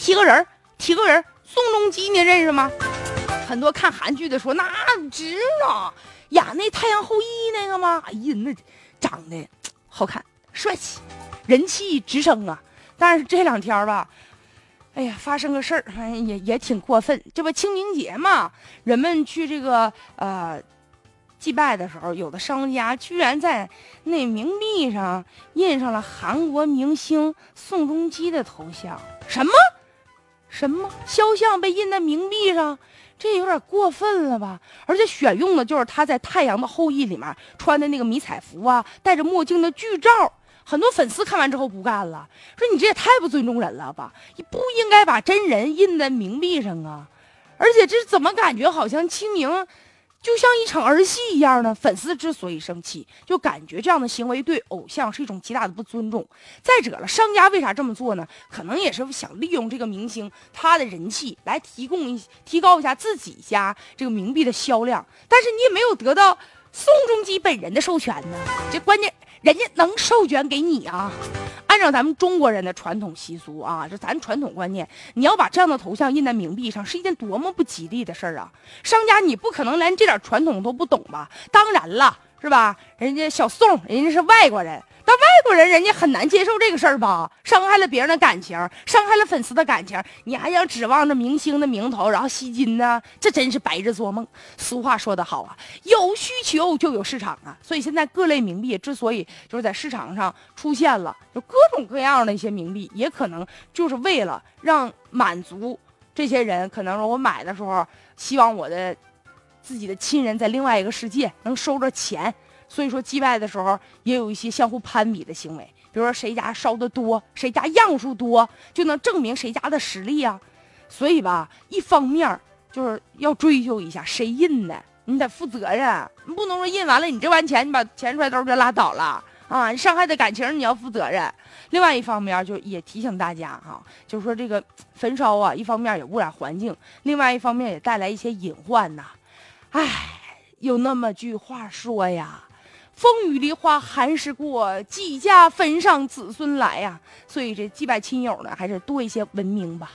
提个人，提个人，宋仲基，你认识吗？很多看韩剧的说那值了，演那《太阳后裔》那个吗？哎呀，那长得好看，帅气，人气直升啊！但是这两天吧，哎呀，发生个事儿，也也挺过分。这不清明节嘛，人们去这个呃祭拜的时候，有的商家居然在那冥币上印上了韩国明星宋仲基的头像，什么什么肖像被印在冥币上。这有点过分了吧？而且选用的就是他在《太阳的后裔》里面穿的那个迷彩服啊，戴着墨镜的剧照。很多粉丝看完之后不干了，说你这也太不尊重人了吧？你不应该把真人印在冥币上啊！而且这怎么感觉好像清明？就像一场儿戏一样呢。粉丝之所以生气，就感觉这样的行为对偶像是一种极大的不尊重。再者了，商家为啥这么做呢？可能也是想利用这个明星他的人气来提供一提高一下自己家这个冥币的销量。但是你也没有得到宋仲基本人的授权呢。这关键人家能授权给你啊？按照咱们中国人的传统习俗啊，这咱传统观念，你要把这样的头像印在冥币上，是一件多么不吉利的事儿啊！商家，你不可能连这点传统都不懂吧？当然了，是吧？人家小宋，人家是外国人。那外国人人家很难接受这个事儿吧？伤害了别人的感情，伤害了粉丝的感情，你还想指望着明星的名头，然后吸金呢？这真是白日做梦。俗话说得好啊，有需求就有市场啊。所以现在各类冥币之所以就是在市场上出现了，就各种各样的一些冥币，也可能就是为了让满足这些人，可能说我买的时候希望我的自己的亲人在另外一个世界能收着钱。所以说祭拜的时候也有一些相互攀比的行为，比如说谁家烧的多，谁家样数多，就能证明谁家的实力啊。所以吧，一方面就是要追究一下谁印的，你得负责任，你不能说印完了你这完钱，你把钱揣兜就拉倒了啊！你伤害的感情你要负责任。另外一方面就也提醒大家哈，就是说这个焚烧啊，一方面也污染环境，另外一方面也带来一些隐患呐。唉，有那么句话说呀。风雨梨花寒时过，几家坟上子孙来呀。所以这祭拜亲友呢，还是多一些文明吧。